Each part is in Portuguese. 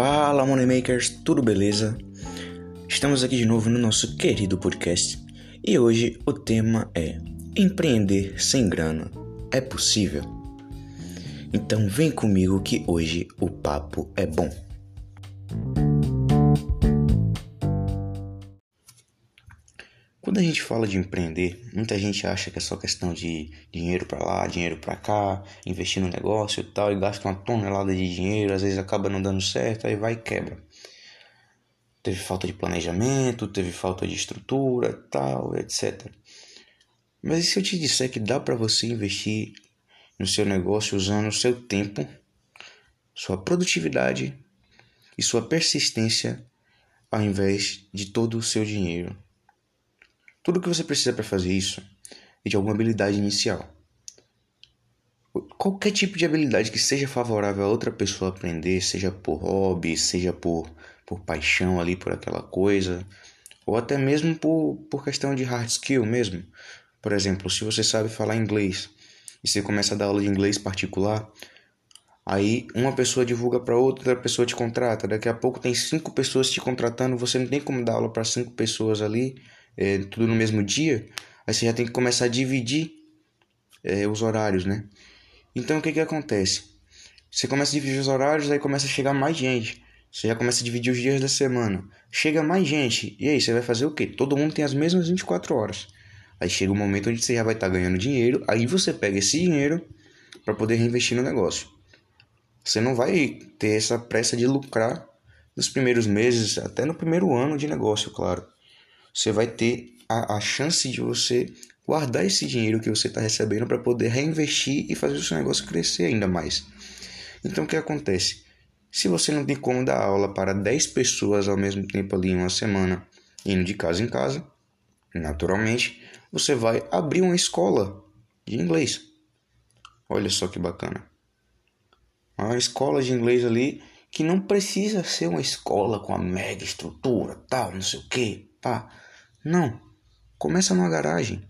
Fala Moneymakers, tudo beleza? Estamos aqui de novo no nosso querido podcast e hoje o tema é Empreender sem grana é possível? Então vem comigo que hoje o papo é bom. Quando a gente fala de empreender, muita gente acha que é só questão de dinheiro para lá, dinheiro para cá, investir no negócio e tal, e gasta uma tonelada de dinheiro, às vezes acaba não dando certo, aí vai e quebra. Teve falta de planejamento, teve falta de estrutura, tal, etc. Mas e se eu te disser que dá para você investir no seu negócio usando o seu tempo, sua produtividade e sua persistência ao invés de todo o seu dinheiro? Tudo que você precisa para fazer isso é de alguma habilidade inicial. Qualquer tipo de habilidade que seja favorável a outra pessoa aprender, seja por hobby, seja por, por paixão ali por aquela coisa, ou até mesmo por, por questão de hard skill mesmo. Por exemplo, se você sabe falar inglês e você começa a dar aula de inglês particular, aí uma pessoa divulga para outra, outra pessoa te contrata, daqui a pouco tem cinco pessoas te contratando, você não tem como dar aula para cinco pessoas ali é, tudo no mesmo dia, aí você já tem que começar a dividir é, os horários, né? Então o que que acontece? Você começa a dividir os horários, aí começa a chegar mais gente. Você já começa a dividir os dias da semana. Chega mais gente. E aí, você vai fazer o quê? Todo mundo tem as mesmas 24 horas. Aí chega um momento onde você já vai estar tá ganhando dinheiro. Aí você pega esse dinheiro para poder reinvestir no negócio. Você não vai ter essa pressa de lucrar nos primeiros meses, até no primeiro ano de negócio, claro você vai ter a, a chance de você guardar esse dinheiro que você está recebendo para poder reinvestir e fazer o seu negócio crescer ainda mais. Então o que acontece? Se você não tem como dar aula para 10 pessoas ao mesmo tempo ali em uma semana, indo de casa em casa, naturalmente você vai abrir uma escola de inglês. Olha só que bacana. Uma escola de inglês ali que não precisa ser uma escola com a mega estrutura, tal, não sei o que, pá. Não. Começa numa garagem,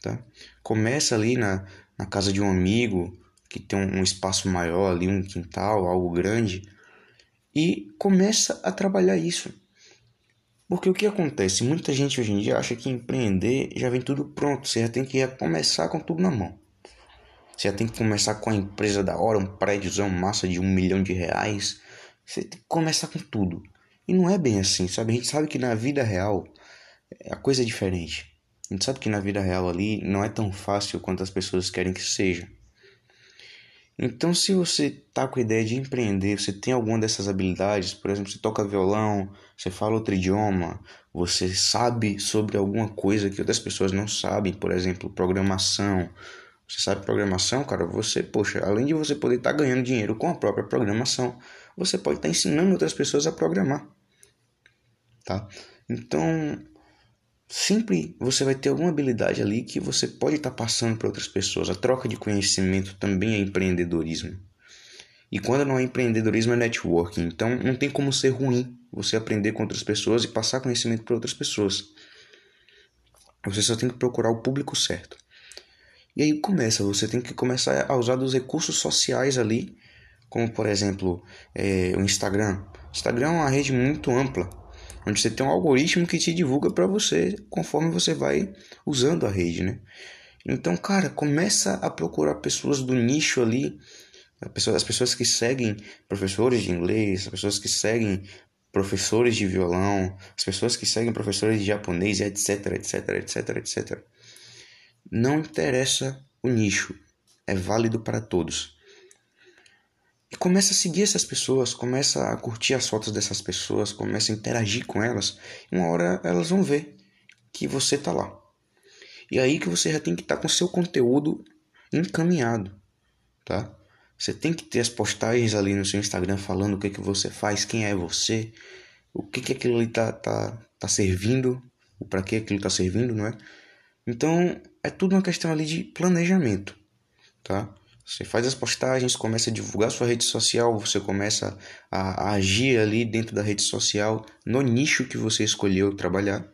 tá? Começa ali na, na casa de um amigo que tem um, um espaço maior ali, um quintal, algo grande, e começa a trabalhar isso. Porque o que acontece? Muita gente hoje em dia acha que empreender já vem tudo pronto, você já tem que começar com tudo na mão. Você já tem que começar com a empresa da hora, um prédiozão massa de um milhão de reais. Você tem que começar com tudo. E não é bem assim, sabe? A gente sabe que na vida real a coisa é diferente. A gente sabe que na vida real ali não é tão fácil quanto as pessoas querem que seja. Então, se você tá com a ideia de empreender, você tem alguma dessas habilidades, por exemplo, você toca violão, você fala outro idioma, você sabe sobre alguma coisa que outras pessoas não sabem, por exemplo, programação. Você sabe programação, cara, você, poxa, além de você poder estar tá ganhando dinheiro com a própria programação, você pode estar tá ensinando outras pessoas a programar. Tá? Então, sempre você vai ter alguma habilidade ali que você pode estar tá passando para outras pessoas. A troca de conhecimento também é empreendedorismo. E quando não é empreendedorismo é networking. Então não tem como ser ruim você aprender com outras pessoas e passar conhecimento para outras pessoas. Você só tem que procurar o público certo. E aí começa, você tem que começar a usar dos recursos sociais ali, como por exemplo é, o Instagram. O Instagram é uma rede muito ampla onde você tem um algoritmo que te divulga para você conforme você vai usando a rede, né? Então, cara, começa a procurar pessoas do nicho ali, as pessoas que seguem professores de inglês, as pessoas que seguem professores de violão, as pessoas que seguem professores de japonês, etc, etc, etc, etc. Não interessa o nicho, é válido para todos. Começa a seguir essas pessoas, começa a curtir as fotos dessas pessoas, começa a interagir com elas. Uma hora elas vão ver que você tá lá. E aí que você já tem que estar tá com seu conteúdo encaminhado, tá? Você tem que ter as postagens ali no seu Instagram falando o que que você faz, quem é você, o que que aquilo ali tá, tá, tá servindo, o para que aquilo tá servindo, não é? Então, é tudo uma questão ali de planejamento, tá? Você faz as postagens, começa a divulgar sua rede social, você começa a, a agir ali dentro da rede social, no nicho que você escolheu trabalhar.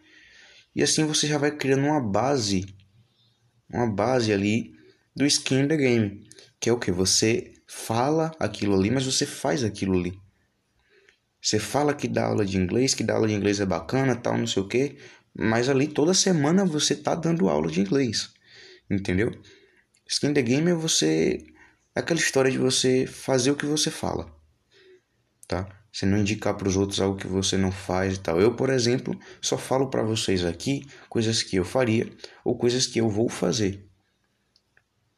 E assim você já vai criando uma base, uma base ali do skin da game, que é o que você fala aquilo ali, mas você faz aquilo ali. Você fala que dá aula de inglês, que dá aula de inglês é bacana, tal, não sei o quê, mas ali toda semana você tá dando aula de inglês. Entendeu? Skin the game é você. É aquela história de você fazer o que você fala. Tá? Você não indicar para os outros algo que você não faz e tal. Eu, por exemplo, só falo para vocês aqui coisas que eu faria ou coisas que eu vou fazer.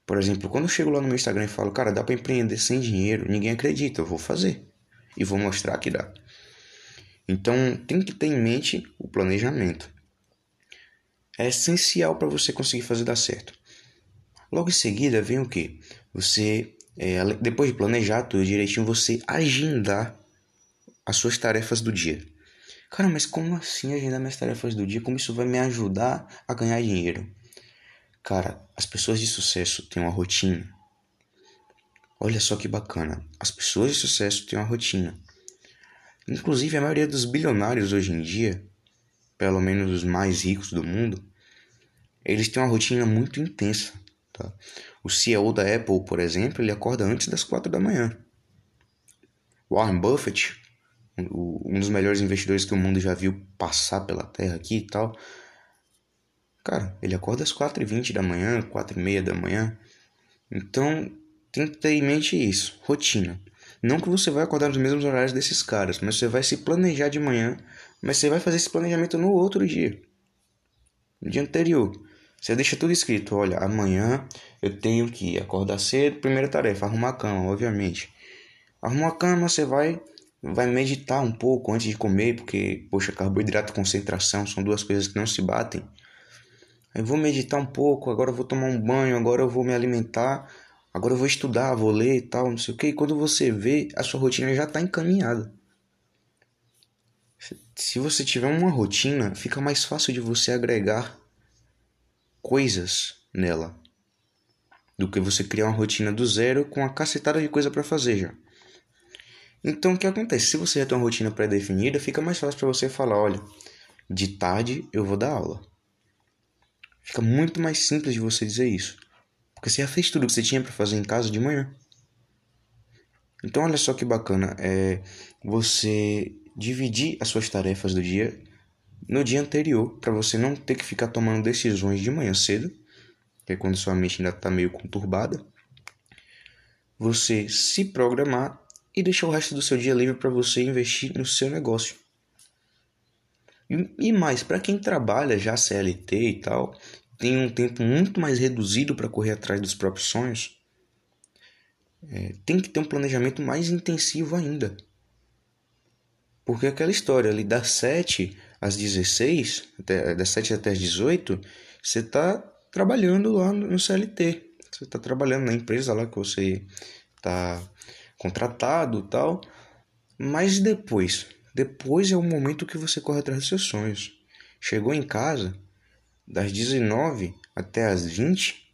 Por exemplo, quando eu chego lá no meu Instagram e falo, cara, dá para empreender sem dinheiro, ninguém acredita, eu vou fazer e vou mostrar que dá. Então, tem que ter em mente o planejamento. É essencial para você conseguir fazer dar certo. Logo em seguida vem o que? Você, é, depois de planejar tudo direitinho, você agendar as suas tarefas do dia. Cara, mas como assim agendar minhas tarefas do dia? Como isso vai me ajudar a ganhar dinheiro? Cara, as pessoas de sucesso têm uma rotina. Olha só que bacana. As pessoas de sucesso têm uma rotina. Inclusive, a maioria dos bilionários hoje em dia, pelo menos os mais ricos do mundo, eles têm uma rotina muito intensa. Tá? O CEO da Apple, por exemplo, ele acorda antes das quatro da manhã. Warren Buffett, um dos melhores investidores que o mundo já viu passar pela Terra aqui e tal, Cara, ele acorda às 4h20 da manhã, 4h30 da manhã. Então, tem que ter em mente isso, rotina. Não que você vai acordar nos mesmos horários desses caras, mas você vai se planejar de manhã, mas você vai fazer esse planejamento no outro dia. No dia anterior. Você deixa tudo escrito, olha, amanhã eu tenho que acordar cedo, primeira tarefa, arrumar a cama, obviamente. Arrumar a cama, você vai vai meditar um pouco antes de comer, porque, poxa, carboidrato e concentração são duas coisas que não se batem. Aí vou meditar um pouco, agora eu vou tomar um banho, agora eu vou me alimentar, agora eu vou estudar, vou ler e tal, não sei o que. E quando você vê, a sua rotina já está encaminhada. Se você tiver uma rotina, fica mais fácil de você agregar coisas nela do que você criar uma rotina do zero com uma cacetada de coisa para fazer já. Então o que acontece? Se você já tem uma rotina pré-definida, fica mais fácil para você falar, olha, de tarde eu vou dar aula. Fica muito mais simples de você dizer isso. Porque você já fez tudo que você tinha para fazer em casa de manhã. Então olha só que bacana, é você dividir as suas tarefas do dia no dia anterior, para você não ter que ficar tomando decisões de manhã cedo, que é quando sua mente ainda está meio conturbada. Você se programar e deixar o resto do seu dia livre para você investir no seu negócio. E, mais, para quem trabalha já CLT e tal, tem um tempo muito mais reduzido para correr atrás dos próprios sonhos, é, tem que ter um planejamento mais intensivo ainda. Porque aquela história ali das 7 às 16, até, das 7 até as 18, você está trabalhando lá no CLT. Você está trabalhando na empresa lá que você está contratado tal. Mas depois, depois é o momento que você corre atrás dos seus sonhos. Chegou em casa, das 19 até as 20,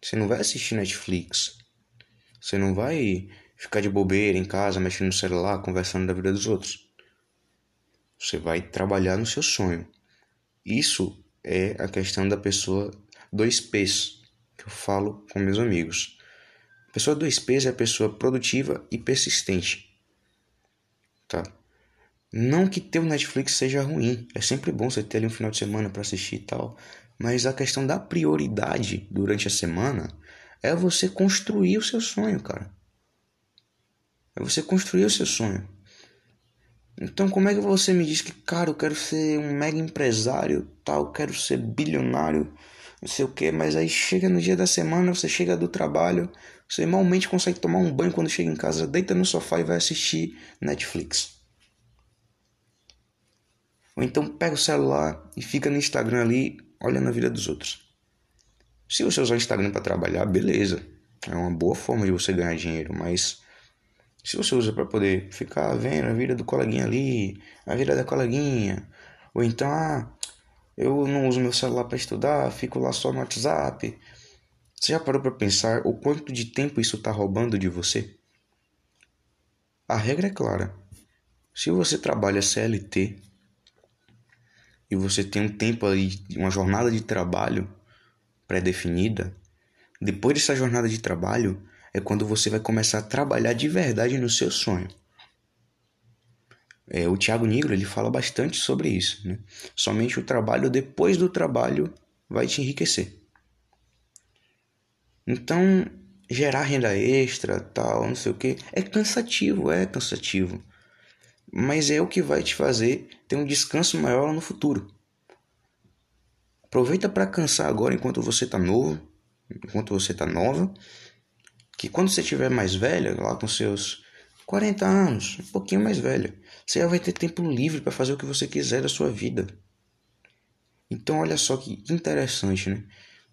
você não vai assistir Netflix. Você não vai ficar de bobeira em casa, mexendo no celular, conversando da vida dos outros. Você vai trabalhar no seu sonho. Isso é a questão da pessoa 2Ps, que eu falo com meus amigos. A pessoa 2Ps é a pessoa produtiva e persistente. Tá? Não que ter o Netflix seja ruim, é sempre bom você ter ali um final de semana para assistir e tal, mas a questão da prioridade durante a semana é você construir o seu sonho, cara. É você construir o seu sonho. Então, como é que você me diz que, cara, eu quero ser um mega empresário, tal, quero ser bilionário, não sei o que, mas aí chega no dia da semana, você chega do trabalho, você malmente consegue tomar um banho quando chega em casa, deita no sofá e vai assistir Netflix. Ou então pega o celular e fica no Instagram ali olhando a vida dos outros. Se você usar o Instagram para trabalhar, beleza. É uma boa forma de você ganhar dinheiro, mas se você usa para poder ficar vendo a vida do coleguinha ali, a vida da coleguinha, ou então, ah, eu não uso meu celular para estudar, fico lá só no WhatsApp. Você já parou para pensar o quanto de tempo isso está roubando de você? A regra é clara. Se você trabalha CLT, e você tem um tempo ali, uma jornada de trabalho pré-definida, depois dessa jornada de trabalho é quando você vai começar a trabalhar de verdade no seu sonho. É, o Tiago Nigro ele fala bastante sobre isso. Né? Somente o trabalho depois do trabalho vai te enriquecer. Então, gerar renda extra, tal, não sei o que, é cansativo, é cansativo. Mas é o que vai te fazer ter um descanso maior no futuro. Aproveita para cansar agora enquanto você tá novo, enquanto você tá nova, que quando você tiver mais velha, lá com seus 40 anos, um pouquinho mais velha, você já vai ter tempo livre para fazer o que você quiser da sua vida. Então olha só que interessante, né?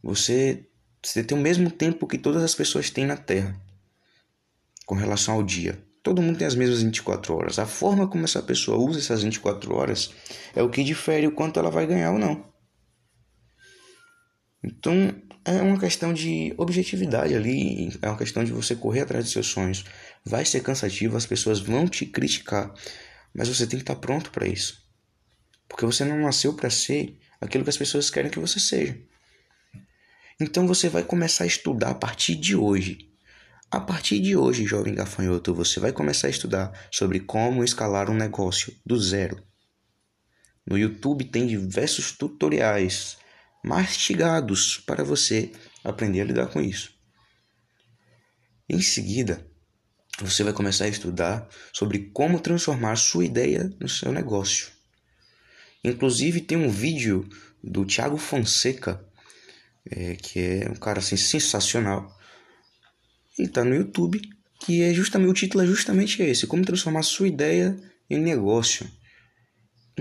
Você você tem o mesmo tempo que todas as pessoas têm na Terra com relação ao dia. Todo mundo tem as mesmas 24 horas. A forma como essa pessoa usa essas 24 horas é o que difere o quanto ela vai ganhar ou não. Então, é uma questão de objetividade ali, é uma questão de você correr atrás dos seus sonhos. Vai ser cansativo, as pessoas vão te criticar, mas você tem que estar pronto para isso. Porque você não nasceu para ser aquilo que as pessoas querem que você seja. Então você vai começar a estudar a partir de hoje. A partir de hoje, jovem gafanhoto, você vai começar a estudar sobre como escalar um negócio do zero. No YouTube tem diversos tutoriais mastigados para você aprender a lidar com isso. Em seguida, você vai começar a estudar sobre como transformar sua ideia no seu negócio. Inclusive tem um vídeo do Thiago Fonseca, é, que é um cara assim, sensacional. Ele está no YouTube, que é justamente o título é justamente esse: como transformar sua ideia em negócio.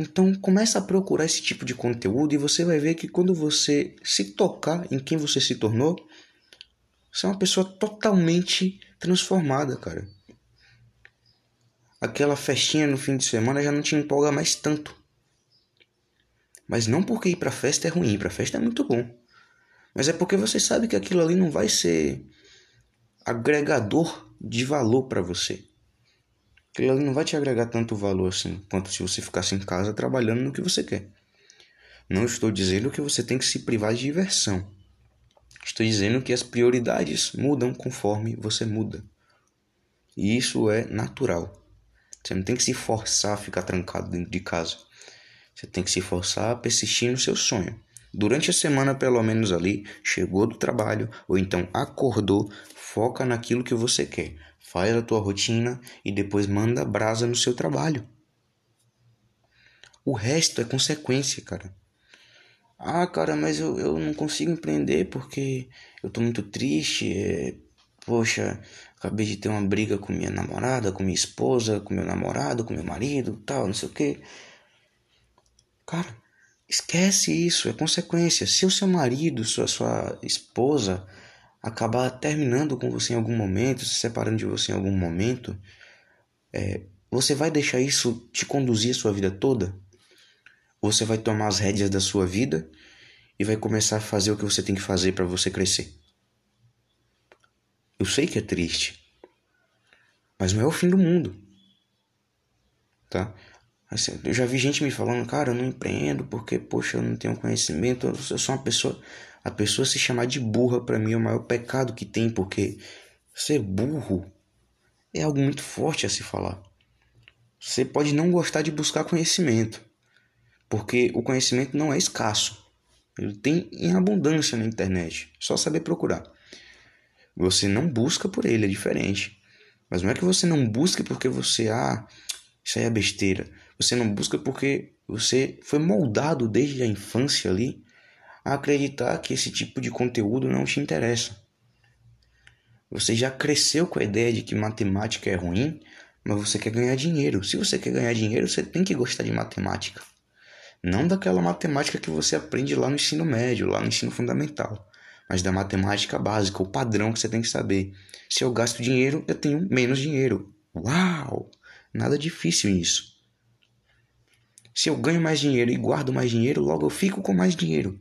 Então começa a procurar esse tipo de conteúdo e você vai ver que quando você se tocar em quem você se tornou, você é uma pessoa totalmente transformada, cara. Aquela festinha no fim de semana já não te empolga mais tanto. Mas não porque ir pra festa é ruim, ir pra festa é muito bom. Mas é porque você sabe que aquilo ali não vai ser agregador de valor para você. Aquilo ali não vai te agregar tanto valor assim quanto se você ficasse em casa trabalhando no que você quer. Não estou dizendo que você tem que se privar de diversão. Estou dizendo que as prioridades mudam conforme você muda. E isso é natural. Você não tem que se forçar a ficar trancado dentro de casa. Você tem que se forçar a persistir no seu sonho. Durante a semana, pelo menos ali, chegou do trabalho ou então acordou, foca naquilo que você quer faz a tua rotina e depois manda brasa no seu trabalho. O resto é consequência, cara. Ah, cara, mas eu, eu não consigo empreender porque eu tô muito triste. É... Poxa, acabei de ter uma briga com minha namorada, com minha esposa, com meu namorado, com meu marido, tal, não sei o que. Cara, esquece isso, é consequência. Se o seu marido, sua, sua esposa acabar terminando com você em algum momento, se separando de você em algum momento, é, você vai deixar isso te conduzir a sua vida toda? Você vai tomar as rédeas da sua vida e vai começar a fazer o que você tem que fazer para você crescer. Eu sei que é triste, mas não é o fim do mundo, tá? Assim, eu já vi gente me falando, cara, eu não empreendo porque, poxa, eu não tenho conhecimento, eu sou uma pessoa a pessoa se chamar de burra para mim é o maior pecado que tem, porque ser burro é algo muito forte a se falar. Você pode não gostar de buscar conhecimento, porque o conhecimento não é escasso. Ele tem em abundância na internet, só saber procurar. Você não busca por ele, é diferente. Mas não é que você não busque porque você, ah, isso aí é besteira. Você não busca porque você foi moldado desde a infância ali a acreditar que esse tipo de conteúdo não te interessa. Você já cresceu com a ideia de que matemática é ruim, mas você quer ganhar dinheiro. Se você quer ganhar dinheiro, você tem que gostar de matemática. Não daquela matemática que você aprende lá no ensino médio, lá no ensino fundamental, mas da matemática básica, o padrão que você tem que saber. Se eu gasto dinheiro, eu tenho menos dinheiro. Uau! Nada difícil nisso. Se eu ganho mais dinheiro e guardo mais dinheiro, logo eu fico com mais dinheiro.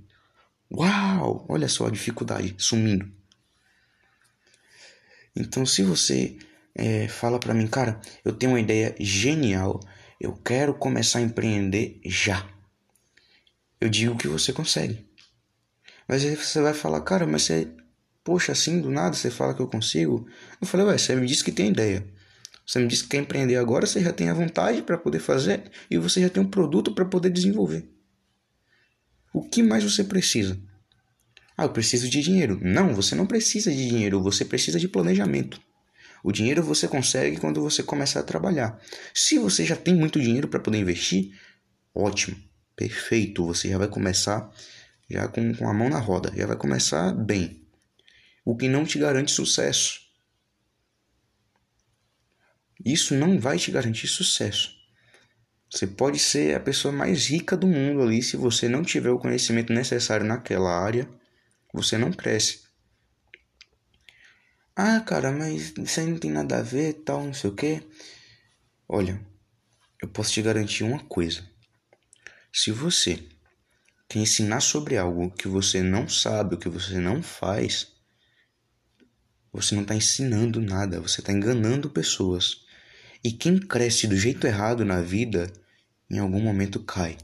Uau! Olha só a dificuldade sumindo. Então, se você é, fala para mim, cara, eu tenho uma ideia genial, eu quero começar a empreender já. Eu digo que você consegue. Mas aí você vai falar, cara, mas você, poxa, assim do nada você fala que eu consigo. Eu falei, ué, você me disse que tem ideia. Você me disse que quer empreender agora, você já tem a vontade para poder fazer e você já tem um produto para poder desenvolver. O que mais você precisa? Ah, eu preciso de dinheiro. Não, você não precisa de dinheiro, você precisa de planejamento. O dinheiro você consegue quando você começar a trabalhar. Se você já tem muito dinheiro para poder investir, ótimo, perfeito. Você já vai começar já com, com a mão na roda, já vai começar bem. O que não te garante sucesso. Isso não vai te garantir sucesso. Você pode ser a pessoa mais rica do mundo ali, se você não tiver o conhecimento necessário naquela área, você não cresce. Ah, cara, mas isso aí não tem nada a ver, tal, não sei o quê. Olha, eu posso te garantir uma coisa. Se você quer ensinar sobre algo que você não sabe, o que você não faz, você não está ensinando nada, você está enganando pessoas. E quem cresce do jeito errado na vida, em algum momento cai.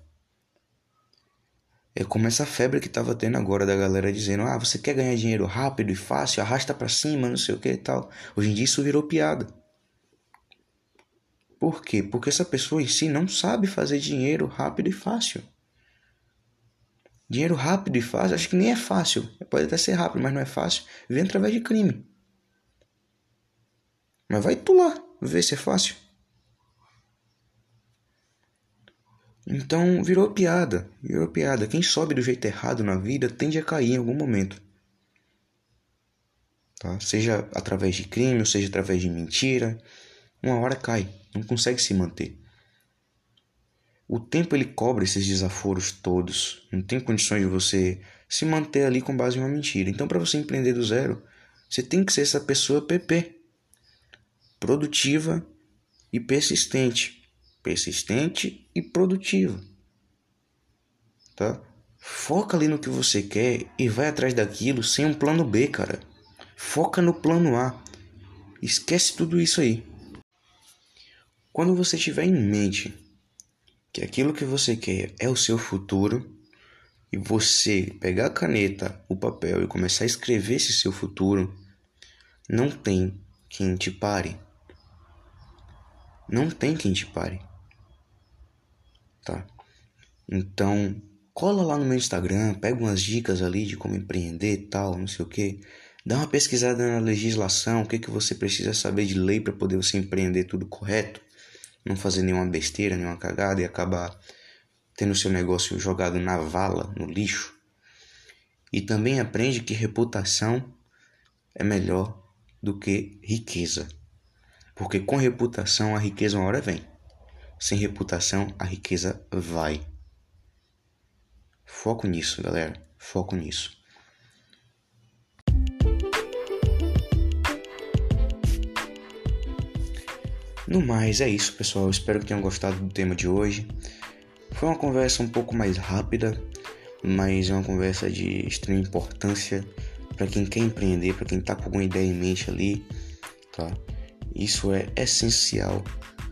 É como essa febre que tava tendo agora da galera dizendo: "Ah, você quer ganhar dinheiro rápido e fácil, arrasta para cima, não sei o que e tal". Hoje em dia isso virou piada. Por quê? Porque essa pessoa em si não sabe fazer dinheiro rápido e fácil. Dinheiro rápido e fácil, acho que nem é fácil. Pode até ser rápido, mas não é fácil. Vem através de crime. Mas vai tu lá, ver se é fácil. Então virou piada, virou piada. Quem sobe do jeito errado na vida tende a cair em algum momento. Tá? Seja através de crime, ou seja através de mentira, uma hora cai, não consegue se manter. O tempo ele cobra esses desaforos todos. Não tem condições de você se manter ali com base em uma mentira. Então, para você empreender do zero, você tem que ser essa pessoa PP, produtiva e persistente persistente e produtivo. Tá? Foca ali no que você quer e vai atrás daquilo sem um plano B, cara. Foca no plano A. Esquece tudo isso aí. Quando você tiver em mente que aquilo que você quer é o seu futuro e você pegar a caneta, o papel e começar a escrever esse seu futuro, não tem quem te pare. Não tem quem te pare tá? Então, cola lá no meu Instagram, pega umas dicas ali de como empreender e tal, não sei o que. Dá uma pesquisada na legislação, o que, que você precisa saber de lei para poder você empreender tudo correto, não fazer nenhuma besteira, nenhuma cagada e acabar tendo seu negócio jogado na vala, no lixo. E também aprende que reputação é melhor do que riqueza. Porque com reputação a riqueza uma hora vem. Sem reputação, a riqueza vai. Foco nisso, galera. Foco nisso. No mais, é isso, pessoal. Espero que tenham gostado do tema de hoje. Foi uma conversa um pouco mais rápida, mas é uma conversa de extrema importância para quem quer empreender, para quem está com alguma ideia em mente ali, tá? Isso é essencial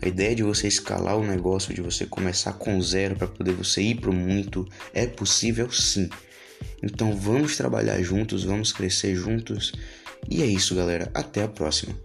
a ideia de você escalar o negócio, de você começar com zero para poder você ir para muito, é possível sim. Então vamos trabalhar juntos, vamos crescer juntos. E é isso, galera. Até a próxima.